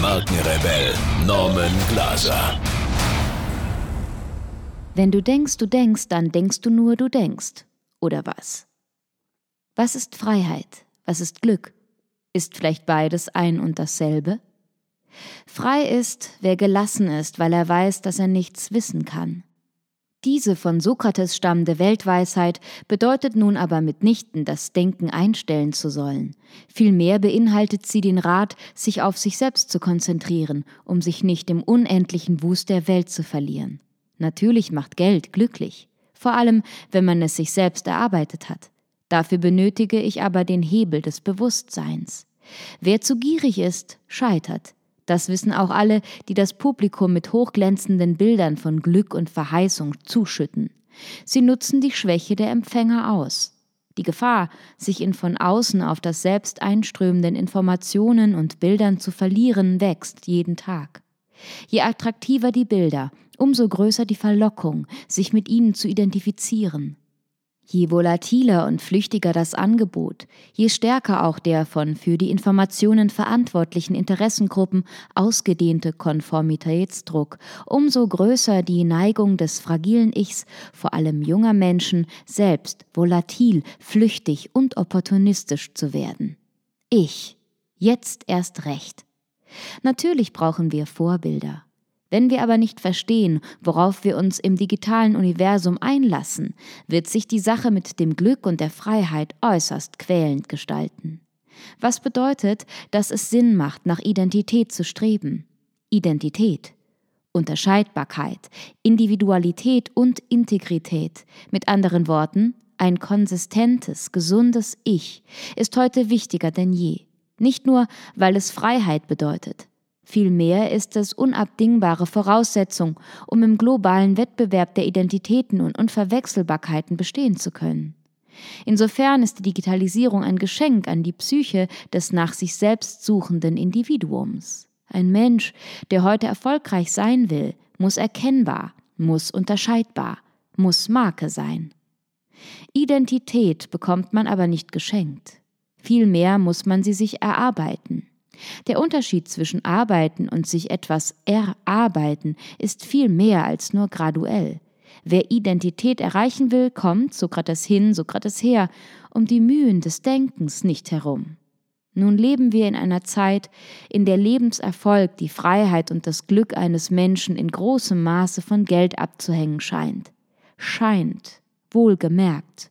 Markenrebell Norman Glaser. Wenn du denkst, du denkst, dann denkst du nur, du denkst. Oder was? Was ist Freiheit? Was ist Glück? Ist vielleicht beides ein und dasselbe? Frei ist, wer gelassen ist, weil er weiß, dass er nichts wissen kann. Diese von Sokrates stammende Weltweisheit bedeutet nun aber mitnichten, das Denken einstellen zu sollen. Vielmehr beinhaltet sie den Rat, sich auf sich selbst zu konzentrieren, um sich nicht im unendlichen Wust der Welt zu verlieren. Natürlich macht Geld glücklich, vor allem wenn man es sich selbst erarbeitet hat. Dafür benötige ich aber den Hebel des Bewusstseins. Wer zu gierig ist, scheitert. Das wissen auch alle, die das Publikum mit hochglänzenden Bildern von Glück und Verheißung zuschütten. Sie nutzen die Schwäche der Empfänger aus. Die Gefahr, sich in von außen auf das Selbst einströmenden Informationen und Bildern zu verlieren, wächst jeden Tag. Je attraktiver die Bilder, umso größer die Verlockung, sich mit ihnen zu identifizieren. Je volatiler und flüchtiger das Angebot, je stärker auch der von für die Informationen verantwortlichen Interessengruppen ausgedehnte Konformitätsdruck, umso größer die Neigung des fragilen Ichs, vor allem junger Menschen, selbst volatil, flüchtig und opportunistisch zu werden. Ich, jetzt erst recht. Natürlich brauchen wir Vorbilder. Wenn wir aber nicht verstehen, worauf wir uns im digitalen Universum einlassen, wird sich die Sache mit dem Glück und der Freiheit äußerst quälend gestalten. Was bedeutet, dass es Sinn macht, nach Identität zu streben. Identität. Unterscheidbarkeit, Individualität und Integrität. Mit anderen Worten, ein konsistentes, gesundes Ich ist heute wichtiger denn je. Nicht nur, weil es Freiheit bedeutet, Vielmehr ist es unabdingbare Voraussetzung, um im globalen Wettbewerb der Identitäten und Unverwechselbarkeiten bestehen zu können. Insofern ist die Digitalisierung ein Geschenk an die Psyche des nach sich selbst suchenden Individuums. Ein Mensch, der heute erfolgreich sein will, muss erkennbar, muss unterscheidbar, muss Marke sein. Identität bekommt man aber nicht geschenkt. Vielmehr muss man sie sich erarbeiten. Der Unterschied zwischen arbeiten und sich etwas erarbeiten ist viel mehr als nur graduell. Wer Identität erreichen will, kommt, Sokrates hin, Sokrates her, um die Mühen des Denkens nicht herum. Nun leben wir in einer Zeit, in der Lebenserfolg, die Freiheit und das Glück eines Menschen in großem Maße von Geld abzuhängen scheint. Scheint, wohlgemerkt.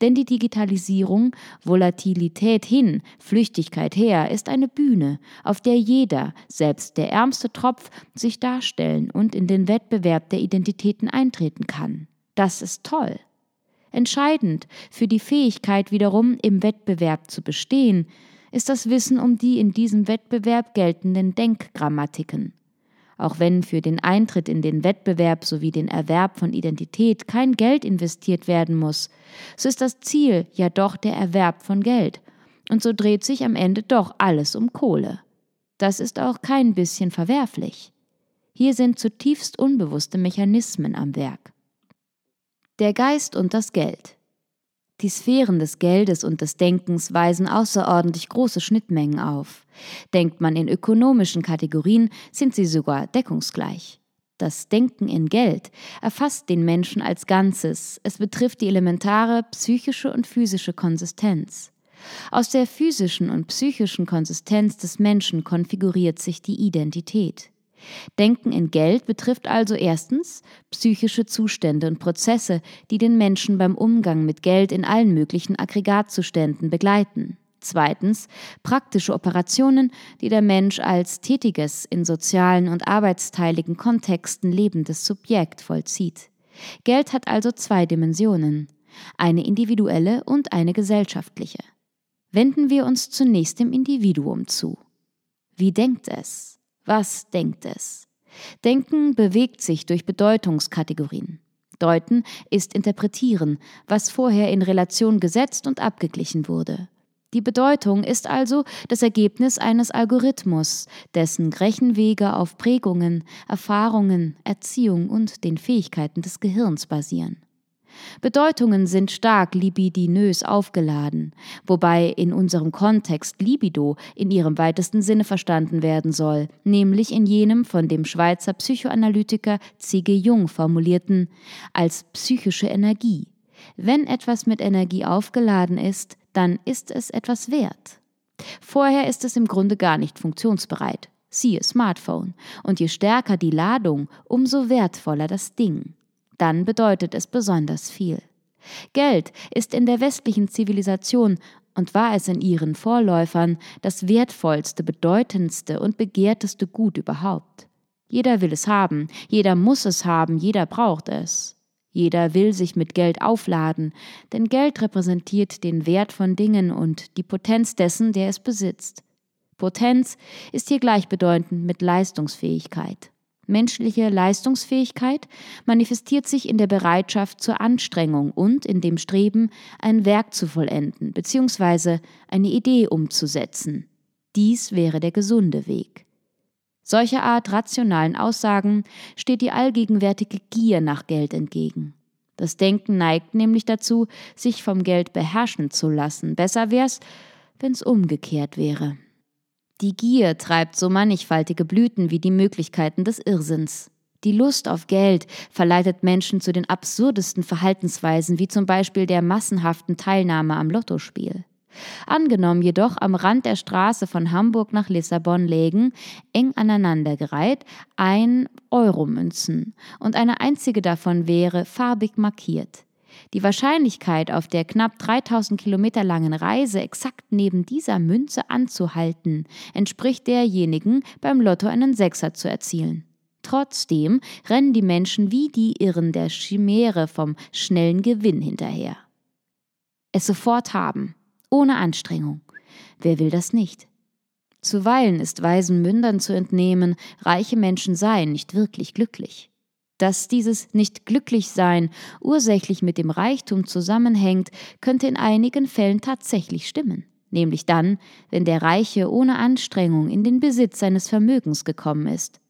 Denn die Digitalisierung, Volatilität hin, Flüchtigkeit her, ist eine Bühne, auf der jeder, selbst der ärmste Tropf, sich darstellen und in den Wettbewerb der Identitäten eintreten kann. Das ist toll. Entscheidend für die Fähigkeit wiederum im Wettbewerb zu bestehen, ist das Wissen um die in diesem Wettbewerb geltenden Denkgrammatiken. Auch wenn für den Eintritt in den Wettbewerb sowie den Erwerb von Identität kein Geld investiert werden muss, so ist das Ziel ja doch der Erwerb von Geld. Und so dreht sich am Ende doch alles um Kohle. Das ist auch kein bisschen verwerflich. Hier sind zutiefst unbewusste Mechanismen am Werk. Der Geist und das Geld. Die Sphären des Geldes und des Denkens weisen außerordentlich große Schnittmengen auf. Denkt man in ökonomischen Kategorien, sind sie sogar deckungsgleich. Das Denken in Geld erfasst den Menschen als Ganzes, es betrifft die elementare psychische und physische Konsistenz. Aus der physischen und psychischen Konsistenz des Menschen konfiguriert sich die Identität. Denken in Geld betrifft also erstens psychische Zustände und Prozesse, die den Menschen beim Umgang mit Geld in allen möglichen Aggregatzuständen begleiten. Zweitens praktische Operationen, die der Mensch als tätiges, in sozialen und arbeitsteiligen Kontexten lebendes Subjekt vollzieht. Geld hat also zwei Dimensionen, eine individuelle und eine gesellschaftliche. Wenden wir uns zunächst dem Individuum zu. Wie denkt es? Was denkt es? Denken bewegt sich durch Bedeutungskategorien. Deuten ist interpretieren, was vorher in Relation gesetzt und abgeglichen wurde. Die Bedeutung ist also das Ergebnis eines Algorithmus, dessen Rechenwege auf Prägungen, Erfahrungen, Erziehung und den Fähigkeiten des Gehirns basieren. Bedeutungen sind stark libidinös aufgeladen, wobei in unserem Kontext Libido in ihrem weitesten Sinne verstanden werden soll, nämlich in jenem von dem Schweizer Psychoanalytiker C.G. Jung formulierten als psychische Energie. Wenn etwas mit Energie aufgeladen ist, dann ist es etwas wert. Vorher ist es im Grunde gar nicht funktionsbereit. Siehe Smartphone. Und je stärker die Ladung, umso wertvoller das Ding. Dann bedeutet es besonders viel. Geld ist in der westlichen Zivilisation und war es in ihren Vorläufern das wertvollste, bedeutendste und begehrteste Gut überhaupt. Jeder will es haben, jeder muss es haben, jeder braucht es. Jeder will sich mit Geld aufladen, denn Geld repräsentiert den Wert von Dingen und die Potenz dessen, der es besitzt. Potenz ist hier gleichbedeutend mit Leistungsfähigkeit. Menschliche Leistungsfähigkeit manifestiert sich in der Bereitschaft zur Anstrengung und in dem Streben, ein Werk zu vollenden bzw. eine Idee umzusetzen. Dies wäre der gesunde Weg. Solcher Art rationalen Aussagen steht die allgegenwärtige Gier nach Geld entgegen. Das Denken neigt nämlich dazu, sich vom Geld beherrschen zu lassen. Besser wär's, wenn's umgekehrt wäre. Die Gier treibt so mannigfaltige Blüten wie die Möglichkeiten des Irrsinns. Die Lust auf Geld verleitet Menschen zu den absurdesten Verhaltensweisen, wie zum Beispiel der massenhaften Teilnahme am Lottospiel. Angenommen jedoch am Rand der Straße von Hamburg nach Lissabon lägen, eng aneinandergereiht, ein Euromünzen und eine einzige davon wäre farbig markiert. Die Wahrscheinlichkeit, auf der knapp 3000 Kilometer langen Reise exakt neben dieser Münze anzuhalten, entspricht derjenigen, beim Lotto einen Sechser zu erzielen. Trotzdem rennen die Menschen wie die Irren der Chimäre vom schnellen Gewinn hinterher. Es sofort haben, ohne Anstrengung. Wer will das nicht? Zuweilen ist weisen Mündern zu entnehmen, reiche Menschen seien nicht wirklich glücklich. Dass dieses Nicht-Glücklich-Sein ursächlich mit dem Reichtum zusammenhängt, könnte in einigen Fällen tatsächlich stimmen, nämlich dann, wenn der Reiche ohne Anstrengung in den Besitz seines Vermögens gekommen ist.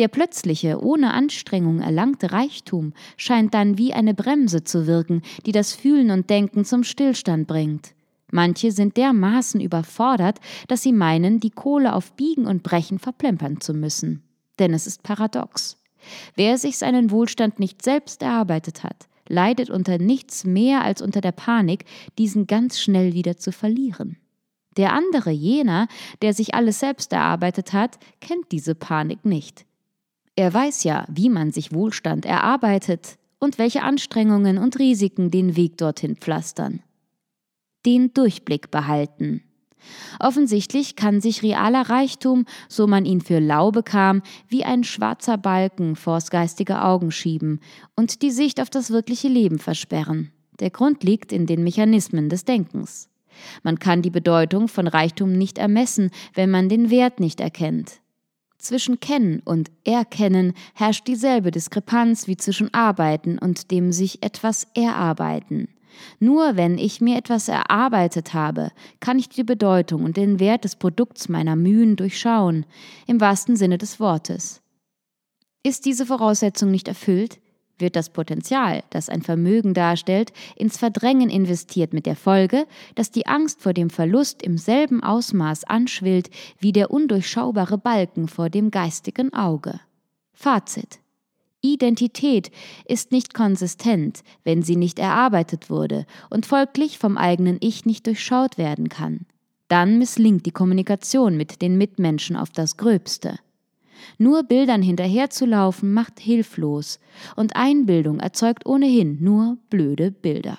Der plötzliche, ohne Anstrengung erlangte Reichtum scheint dann wie eine Bremse zu wirken, die das Fühlen und Denken zum Stillstand bringt. Manche sind dermaßen überfordert, dass sie meinen, die Kohle auf Biegen und Brechen verplempern zu müssen. Denn es ist paradox. Wer sich seinen Wohlstand nicht selbst erarbeitet hat, leidet unter nichts mehr als unter der Panik, diesen ganz schnell wieder zu verlieren. Der andere, jener, der sich alles selbst erarbeitet hat, kennt diese Panik nicht. Er weiß ja, wie man sich Wohlstand erarbeitet und welche Anstrengungen und Risiken den Weg dorthin pflastern den Durchblick behalten. Offensichtlich kann sich realer Reichtum, so man ihn für lau bekam, wie ein schwarzer Balken vors geistige Augen schieben und die Sicht auf das wirkliche Leben versperren. Der Grund liegt in den Mechanismen des Denkens. Man kann die Bedeutung von Reichtum nicht ermessen, wenn man den Wert nicht erkennt. Zwischen Kennen und Erkennen herrscht dieselbe Diskrepanz wie zwischen Arbeiten und dem sich etwas erarbeiten. Nur wenn ich mir etwas erarbeitet habe, kann ich die Bedeutung und den Wert des Produkts meiner Mühen durchschauen, im wahrsten Sinne des Wortes. Ist diese Voraussetzung nicht erfüllt, wird das Potenzial, das ein Vermögen darstellt, ins Verdrängen investiert mit der Folge, dass die Angst vor dem Verlust im selben Ausmaß anschwillt wie der undurchschaubare Balken vor dem geistigen Auge. Fazit Identität ist nicht konsistent, wenn sie nicht erarbeitet wurde und folglich vom eigenen Ich nicht durchschaut werden kann. Dann misslingt die Kommunikation mit den Mitmenschen auf das Gröbste. Nur Bildern hinterherzulaufen macht hilflos, und Einbildung erzeugt ohnehin nur blöde Bilder.